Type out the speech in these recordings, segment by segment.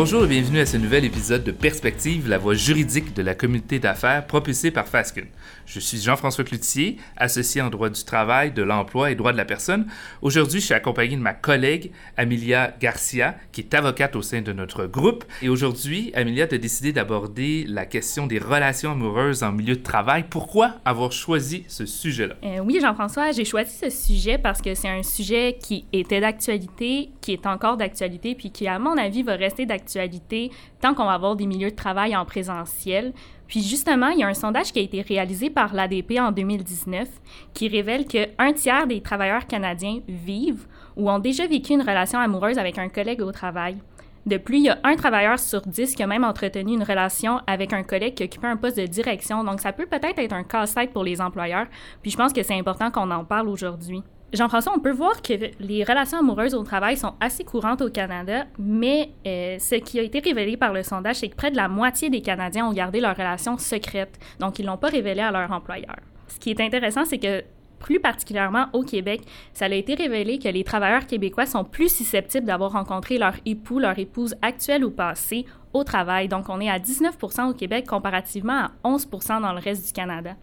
Bonjour et bienvenue à ce nouvel épisode de Perspective, la voie juridique de la communauté d'affaires propulsée par Fasken. Je suis Jean-François Cloutier, associé en droit du travail, de l'emploi et droit de la personne. Aujourd'hui, je suis accompagné de ma collègue Amelia Garcia, qui est avocate au sein de notre groupe. Et aujourd'hui, Amelia a décidé d'aborder la question des relations amoureuses en milieu de travail. Pourquoi avoir choisi ce sujet-là? Euh, oui, Jean-François, j'ai choisi ce sujet parce que c'est un sujet qui était d'actualité, qui est encore d'actualité, puis qui, à mon avis, va rester d'actualité tant qu'on va avoir des milieux de travail en présentiel. Puis justement, il y a un sondage qui a été réalisé par l'ADP en 2019 qui révèle qu'un tiers des travailleurs canadiens vivent ou ont déjà vécu une relation amoureuse avec un collègue au travail. De plus, il y a un travailleur sur dix qui a même entretenu une relation avec un collègue qui occupait un poste de direction. Donc, ça peut peut-être être un casse-tête pour les employeurs. Puis, je pense que c'est important qu'on en parle aujourd'hui. Jean-François, on peut voir que les relations amoureuses au travail sont assez courantes au Canada, mais euh, ce qui a été révélé par le sondage, c'est que près de la moitié des Canadiens ont gardé leur relation secrète, donc ils ne l'ont pas révélé à leur employeur. Ce qui est intéressant, c'est que plus particulièrement au Québec, ça a été révélé que les travailleurs québécois sont plus susceptibles d'avoir rencontré leur époux, leur épouse actuelle ou passée au travail. Donc, on est à 19 au Québec comparativement à 11 dans le reste du Canada.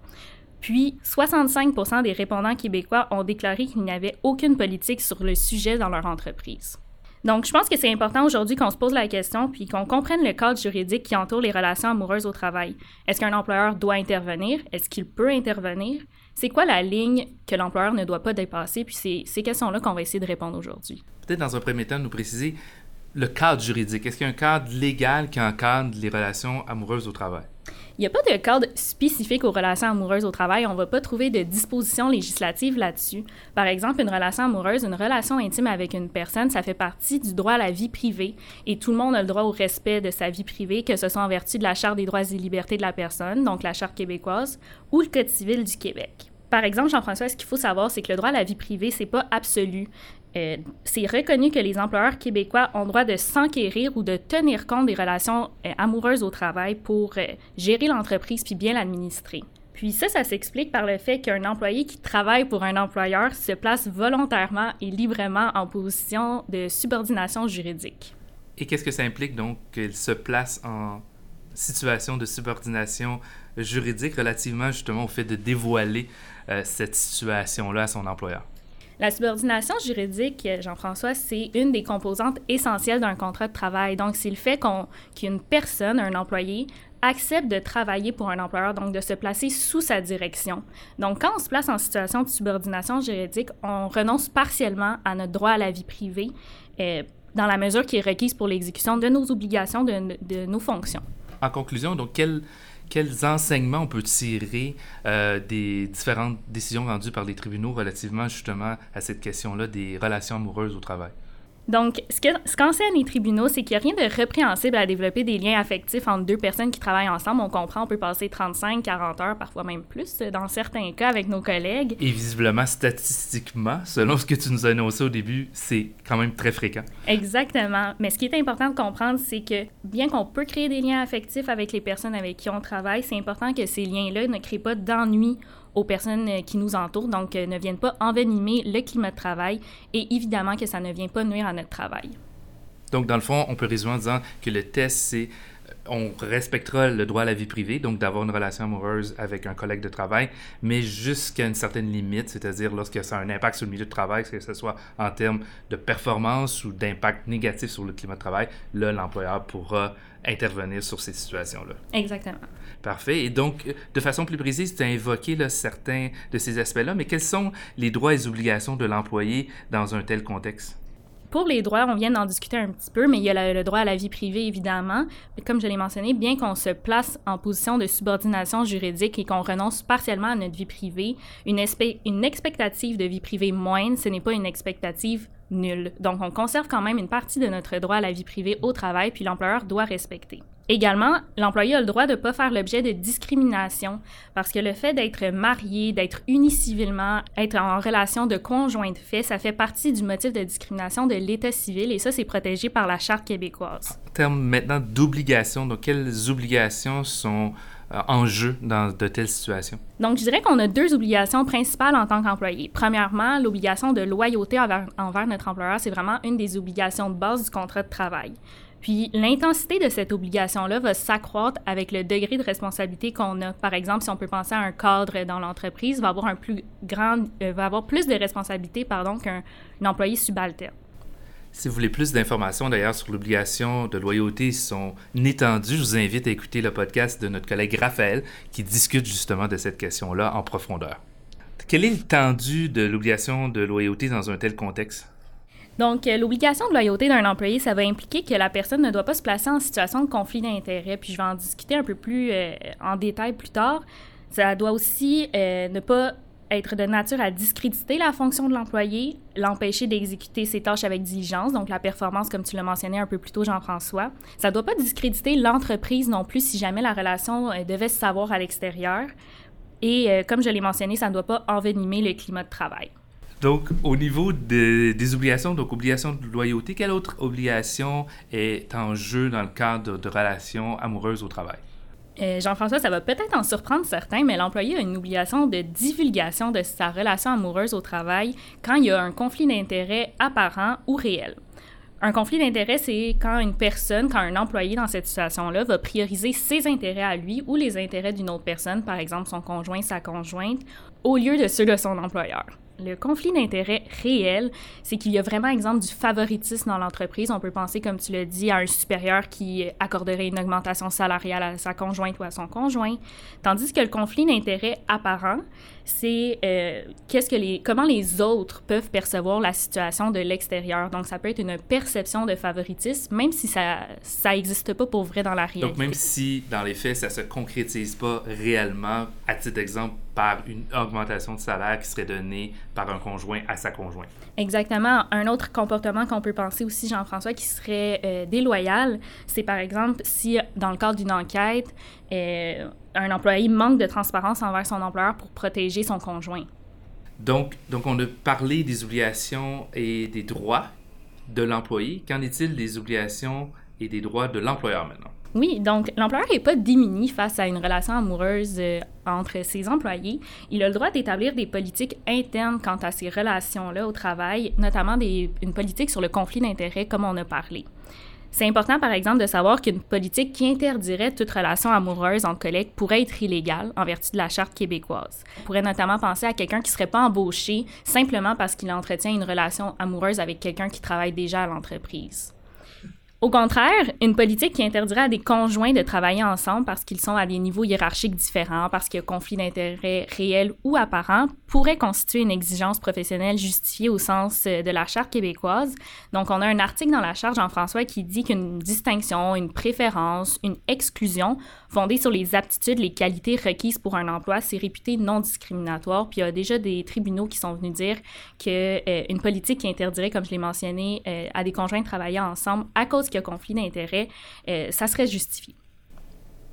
Puis, 65 des répondants québécois ont déclaré qu'il n'y avait aucune politique sur le sujet dans leur entreprise. Donc, je pense que c'est important aujourd'hui qu'on se pose la question puis qu'on comprenne le cadre juridique qui entoure les relations amoureuses au travail. Est-ce qu'un employeur doit intervenir? Est-ce qu'il peut intervenir? C'est quoi la ligne que l'employeur ne doit pas dépasser? Puis c'est ces questions-là qu'on va essayer de répondre aujourd'hui. Peut-être dans un premier temps, nous préciser le cadre juridique. Est-ce qu'il y a un cadre légal qui encadre les relations amoureuses au travail? Il n'y a pas de cadre spécifique aux relations amoureuses au travail. On ne va pas trouver de dispositions législatives là-dessus. Par exemple, une relation amoureuse, une relation intime avec une personne, ça fait partie du droit à la vie privée et tout le monde a le droit au respect de sa vie privée, que ce soit en vertu de la Charte des droits et libertés de la personne, donc la Charte québécoise, ou le Code civil du Québec. Par exemple, Jean-François, ce qu'il faut savoir, c'est que le droit à la vie privée, c'est pas absolu. Euh, c'est reconnu que les employeurs québécois ont droit de s'enquérir ou de tenir compte des relations euh, amoureuses au travail pour euh, gérer l'entreprise puis bien l'administrer. Puis ça, ça s'explique par le fait qu'un employé qui travaille pour un employeur se place volontairement et librement en position de subordination juridique. Et qu'est-ce que ça implique donc qu'il se place en situation de subordination juridique relativement justement au fait de dévoiler cette situation-là à son employeur? La subordination juridique, Jean-François, c'est une des composantes essentielles d'un contrat de travail. Donc, c'est le fait qu'une personne, un employé, accepte de travailler pour un employeur, donc de se placer sous sa direction. Donc, quand on se place en situation de subordination juridique, on renonce partiellement à notre droit à la vie privée euh, dans la mesure qui est requise pour l'exécution de nos obligations, de, de nos fonctions. En conclusion, donc, quelle quels enseignements on peut tirer euh, des différentes décisions rendues par les tribunaux relativement justement à cette question-là des relations amoureuses au travail? Donc, ce qu'enseignent ce les tribunaux, c'est qu'il n'y a rien de répréhensible à développer des liens affectifs entre deux personnes qui travaillent ensemble. On comprend, on peut passer 35, 40 heures, parfois même plus, dans certains cas, avec nos collègues. Et visiblement, statistiquement, selon ce que tu nous as annoncé au début, c'est quand même très fréquent. Exactement. Mais ce qui est important de comprendre, c'est que bien qu'on peut créer des liens affectifs avec les personnes avec qui on travaille, c'est important que ces liens-là ne créent pas d'ennui aux personnes euh, qui nous entourent, donc euh, ne viennent pas envenimer le climat de travail et évidemment que ça ne vient pas nuire à notre travail. Donc, dans le fond, on peut résumer en disant que le test, c'est on respectera le droit à la vie privée, donc d'avoir une relation amoureuse avec un collègue de travail, mais jusqu'à une certaine limite, c'est-à-dire lorsque ça a un impact sur le milieu de travail, que ce soit en termes de performance ou d'impact négatif sur le climat de travail, là, l'employeur pourra intervenir sur ces situations-là. Exactement. Parfait. Et donc, de façon plus précise, tu as évoqué là, certains de ces aspects-là, mais quels sont les droits et obligations de l'employé dans un tel contexte? Pour les droits, on vient d'en discuter un petit peu, mais il y a le, droit à la vie privée, évidemment. Comme je l'ai mentionné, bien qu'on se place en position de subordination juridique et qu'on renonce partiellement à notre vie privée, une, une expectative de vie privée moindre, ce n'est pas une expectative nulle. Donc, on conserve quand même une partie de notre droit à la vie privée au travail, puis l'employeur doit respecter. Également, l'employé a le droit de ne pas faire l'objet de discrimination parce que le fait d'être marié, d'être uni civilement, être en relation de conjoint de fait, ça fait partie du motif de discrimination de l'État civil et ça, c'est protégé par la Charte québécoise. En termes maintenant d'obligations, donc quelles obligations sont euh, en jeu dans de telles situations? Donc, je dirais qu'on a deux obligations principales en tant qu'employé. Premièrement, l'obligation de loyauté envers, envers notre employeur, c'est vraiment une des obligations de base du contrat de travail. Puis l'intensité de cette obligation-là va s'accroître avec le degré de responsabilité qu'on a. Par exemple, si on peut penser à un cadre dans l'entreprise, va avoir un plus euh, va avoir plus de responsabilités pardon qu'un employé subalterne. Si vous voulez plus d'informations d'ailleurs sur l'obligation de loyauté son étendue, je vous invite à écouter le podcast de notre collègue Raphaël qui discute justement de cette question-là en profondeur. Quelle est l'étendue de l'obligation de loyauté dans un tel contexte? Donc, euh, l'obligation de loyauté d'un employé, ça va impliquer que la personne ne doit pas se placer en situation de conflit d'intérêt. Puis je vais en discuter un peu plus euh, en détail plus tard. Ça doit aussi euh, ne pas être de nature à discréditer la fonction de l'employé, l'empêcher d'exécuter ses tâches avec diligence, donc la performance, comme tu l'as mentionné un peu plus tôt, Jean-François. Ça ne doit pas discréditer l'entreprise non plus si jamais la relation devait se savoir à l'extérieur. Et comme je l'ai mentionné, ça ne doit pas envenimer le climat de travail. Donc, au niveau des obligations, donc obligation de loyauté, quelle autre obligation est en jeu dans le cadre de relations amoureuses au travail? Euh, Jean-François, ça va peut-être en surprendre certains, mais l'employé a une obligation de divulgation de sa relation amoureuse au travail quand il y a un conflit d'intérêt apparent ou réel. Un conflit d'intérêt, c'est quand une personne, quand un employé dans cette situation-là va prioriser ses intérêts à lui ou les intérêts d'une autre personne, par exemple son conjoint, sa conjointe, au lieu de ceux de son employeur. Le conflit d'intérêt réel, c'est qu'il y a vraiment exemple du favoritisme dans l'entreprise. On peut penser, comme tu l'as dit, à un supérieur qui accorderait une augmentation salariale à sa conjointe ou à son conjoint, tandis que le conflit d'intérêt apparent, c'est euh, qu'est-ce que les, comment les autres peuvent percevoir la situation de l'extérieur. Donc, ça peut être une perception de favoritisme, même si ça ça n'existe pas pour vrai dans la réalité. Donc, même si dans les faits, ça se concrétise pas réellement, à titre d'exemple, par une augmentation de salaire qui serait donnée par un conjoint à sa conjointe. Exactement. Un autre comportement qu'on peut penser aussi, Jean-François, qui serait euh, déloyal, c'est par exemple si, dans le cadre d'une enquête, euh, un employé manque de transparence envers son employeur pour protéger son conjoint. Donc, donc, on a parlé des obligations et des droits de l'employé. Qu'en est-il des obligations et des droits de l'employeur maintenant? Oui, donc l'employeur n'est pas démuni face à une relation amoureuse euh, entre ses employés. Il a le droit d'établir des politiques internes quant à ces relations-là au travail, notamment une politique sur le conflit d'intérêts, comme on a parlé. C'est important, par exemple, de savoir qu'une politique qui interdirait toute relation amoureuse entre collègues pourrait être illégale en vertu de la Charte québécoise. On pourrait notamment penser à quelqu'un qui ne serait pas embauché simplement parce qu'il entretient une relation amoureuse avec quelqu'un qui travaille déjà à l'entreprise. Au contraire, une politique qui interdirait à des conjoints de travailler ensemble parce qu'ils sont à des niveaux hiérarchiques différents, parce qu'il y a conflit d'intérêts réel ou apparent, pourrait constituer une exigence professionnelle justifiée au sens euh, de la Charte québécoise. Donc, on a un article dans la Charte, Jean-François, qui dit qu'une distinction, une préférence, une exclusion fondée sur les aptitudes, les qualités requises pour un emploi, c'est réputé non discriminatoire. Puis il y a déjà des tribunaux qui sont venus dire qu'une euh, politique qui interdirait, comme je l'ai mentionné, euh, à des conjoints de travailler ensemble à cause conflit d'intérêts, euh, ça serait justifié.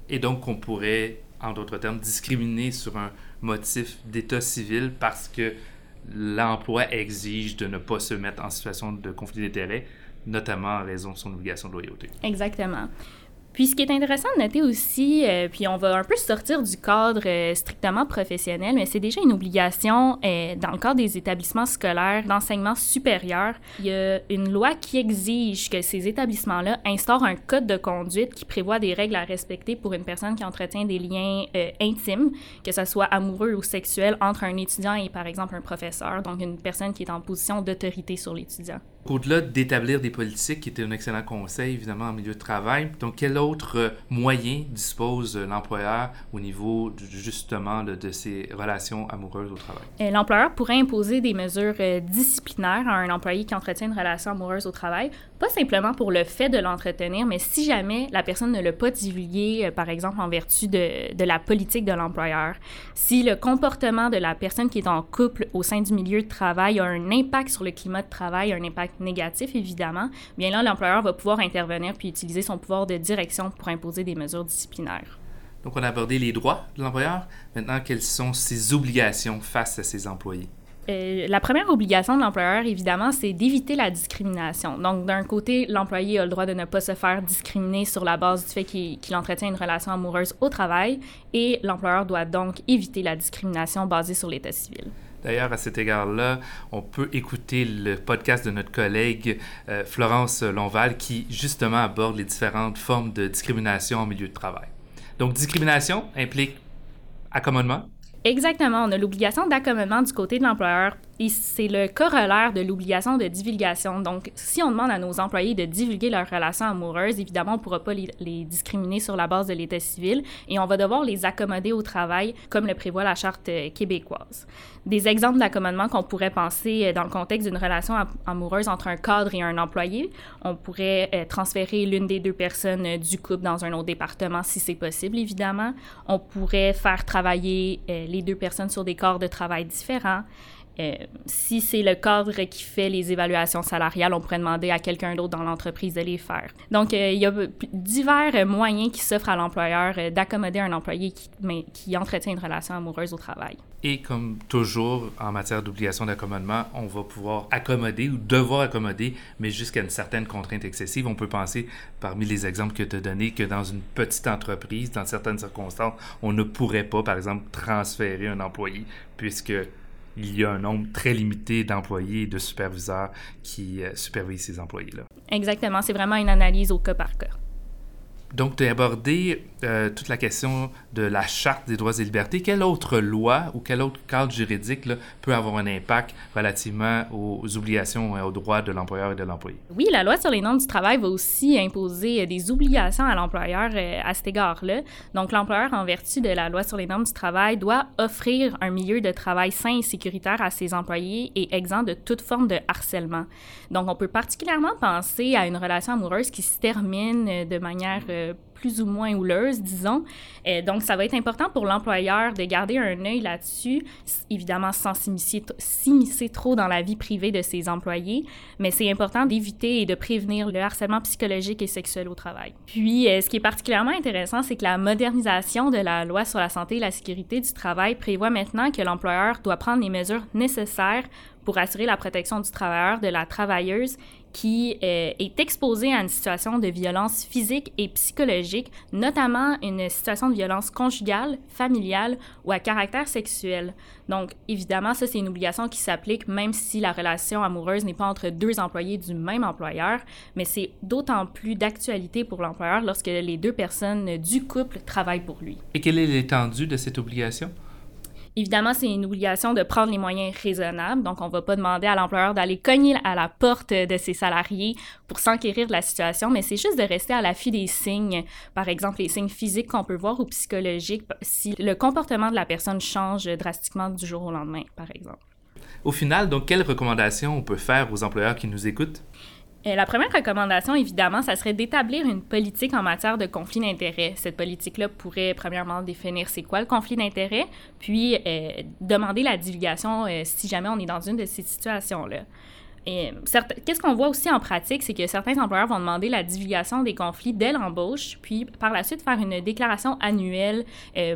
Et donc, on pourrait, en d'autres termes, discriminer sur un motif d'état civil parce que l'emploi exige de ne pas se mettre en situation de conflit d'intérêts, notamment en raison de son obligation de loyauté. Exactement. Puis ce qui est intéressant de noter aussi, euh, puis on va un peu sortir du cadre euh, strictement professionnel, mais c'est déjà une obligation euh, dans le cadre des établissements scolaires d'enseignement supérieur. Il y a une loi qui exige que ces établissements-là instaurent un code de conduite qui prévoit des règles à respecter pour une personne qui entretient des liens intimes, que ce soit amoureux ou sexuel, entre un étudiant et par exemple un professeur, donc une personne qui est en position d'autorité sur l'étudiant. Au-delà d'établir des politiques, qui était un excellent conseil, évidemment, en milieu de travail, donc quel autre moyen dispose l'employeur au niveau, justement, de, ses relations amoureuses au travail? Euh, l'employeur pourrait imposer des mesures euh, disciplinaires à un employé qui entretient une relation amoureuse au travail, pas simplement pour le fait de l'entretenir, mais si jamais la personne ne l'a pas divulgué, euh, par exemple, en vertu de, de la politique de l'employeur, si le comportement de la personne qui est en couple au sein du milieu de travail a un impact sur le climat de travail, un impact négatif, évidemment, bien là, l'employeur va pouvoir intervenir puis utiliser son pouvoir de direction pour imposer des mesures disciplinaires. Donc, on a abordé les droits de l'employeur. Maintenant, quelles sont ses obligations face à ses employés? Euh, la première obligation de l'employeur, évidemment, c'est d'éviter la discrimination. Donc, d'un côté, l'employé a le droit de ne pas se faire discriminer sur la base du fait qu'il entretient une relation amoureuse au travail et l'employeur doit donc éviter la discrimination basée sur l'état civil. D'ailleurs, à cet égard-là, on peut écouter le podcast de notre collègue euh, Florence Lonval qui justement aborde les différentes formes de discrimination en milieu de travail. Donc, discrimination implique accommodement? Exactement, on a l'obligation d'accommodement du côté de l'employeur c'est le corollaire de l'obligation de divulgation. Donc, si on demande à nos employés de divulguer leurs relations amoureuses, évidemment, on ne pourra pas les, discriminer sur la base de l'état civil et on va devoir les accommoder au travail, comme le prévoit la Charte euh, québécoise. Des exemples d'accommodement qu'on pourrait penser euh, dans le contexte d'une relation amoureuse entre un cadre et un employé, on pourrait euh, transférer l'une des deux personnes du couple dans un autre département si c'est possible, évidemment. On pourrait faire travailler les deux personnes sur des corps de travail différents. Euh, si c'est le cadre qui fait les évaluations salariales, on pourrait demander à quelqu'un d'autre dans l'entreprise de les faire. Donc, euh, il y a divers moyens qui s'offrent à l'employeur euh, d'accommoder un employé qui, qui entretient une relation amoureuse au travail. Et comme toujours en matière d'obligation d'accommodement, on va pouvoir accommoder ou devoir accommoder, mais jusqu'à une certaine contrainte excessive. On peut penser, parmi les exemples que tu as donnés, que dans une petite entreprise, dans certaines circonstances, on ne pourrait pas, par exemple, transférer un employé puisque il y a un nombre très limité d'employés et de superviseurs qui euh, supervisent ces employés-là. Exactement, c'est vraiment une analyse au cas par cas. Donc, tu as abordé euh, toute la question de la Charte des droits et libertés. Quelle autre loi ou quel autre cadre juridique peut avoir un impact relativement aux obligations et aux droits de l'employeur et de l'employé? Oui, la loi sur les normes du travail va aussi imposer euh, des obligations à l'employeur euh, à cet égard-là. Donc, l'employeur, en vertu de la loi sur les normes du travail, doit offrir un milieu de travail sain et sécuritaire à ses employés et exempt de toute forme de harcèlement. Donc, on peut particulièrement penser à une relation amoureuse qui se termine de manière plus ou moins houleuse, disons. et donc, ça va être important pour l'employeur de garder un œil là-dessus, évidemment sans s'immiscer trop dans la vie privée de ses employés, mais c'est important d'éviter et de prévenir le harcèlement psychologique et sexuel au travail. Puis, euh, ce qui est particulièrement intéressant, c'est que la modernisation de la loi sur la santé et la sécurité du travail prévoit maintenant que l'employeur doit prendre les mesures nécessaires pour assurer la protection du travailleur, de la travailleuse qui euh, est exposée à une situation de violence physique et psychologique, notamment une situation de violence conjugale, familiale ou à caractère sexuel. Donc, évidemment, ça, c'est une obligation qui s'applique même si la relation amoureuse n'est pas entre deux employés du même employeur, mais c'est d'autant plus d'actualité pour l'employeur lorsque les deux personnes du couple travaillent pour lui. Et quelle est l'étendue de cette obligation? Évidemment, c'est une obligation de prendre les moyens raisonnables. Donc, on ne va pas demander à l'employeur d'aller cogner à la porte de ses salariés pour s'enquérir de la situation, mais c'est juste de rester à l'affût des signes. Par exemple, les signes physiques qu'on peut voir ou psychologiques si le comportement de la personne change drastiquement du jour au lendemain, par exemple. Au final, donc, quelles recommandations on peut faire aux employeurs qui nous écoutent? Euh, la première recommandation, évidemment, ça serait d'établir une politique en matière de conflit d'intérêts. Cette politique-là pourrait, premièrement, définir c'est quoi le conflit d'intérêts, puis euh, demander la divulgation euh, si jamais on est dans une de ces situations-là. Qu'est-ce qu'on voit aussi en pratique, c'est que certains employeurs vont demander la divulgation des conflits dès l'embauche, puis par la suite faire une déclaration annuelle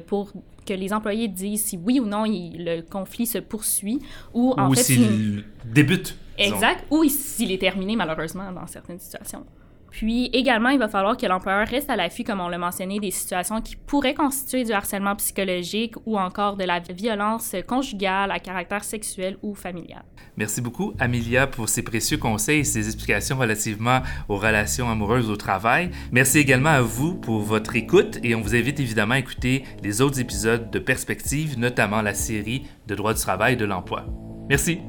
pour que les employés disent si oui ou non le conflit se poursuit ou en fait s'il débute. Exact, ou s'il est terminé malheureusement dans certaines situations. Puis également, il va falloir que l'employeur reste à l'affût, comme on l'a mentionné, des situations qui pourraient constituer du harcèlement psychologique ou encore de la violence conjugale à caractère sexuel ou familial. Merci beaucoup, Amelia, pour ces précieux conseils et ces explications relativement aux relations amoureuses au travail. Merci également à vous pour votre écoute et on vous invite évidemment à écouter les autres épisodes de Perspective, notamment la série de droit du travail et de l'emploi. Merci.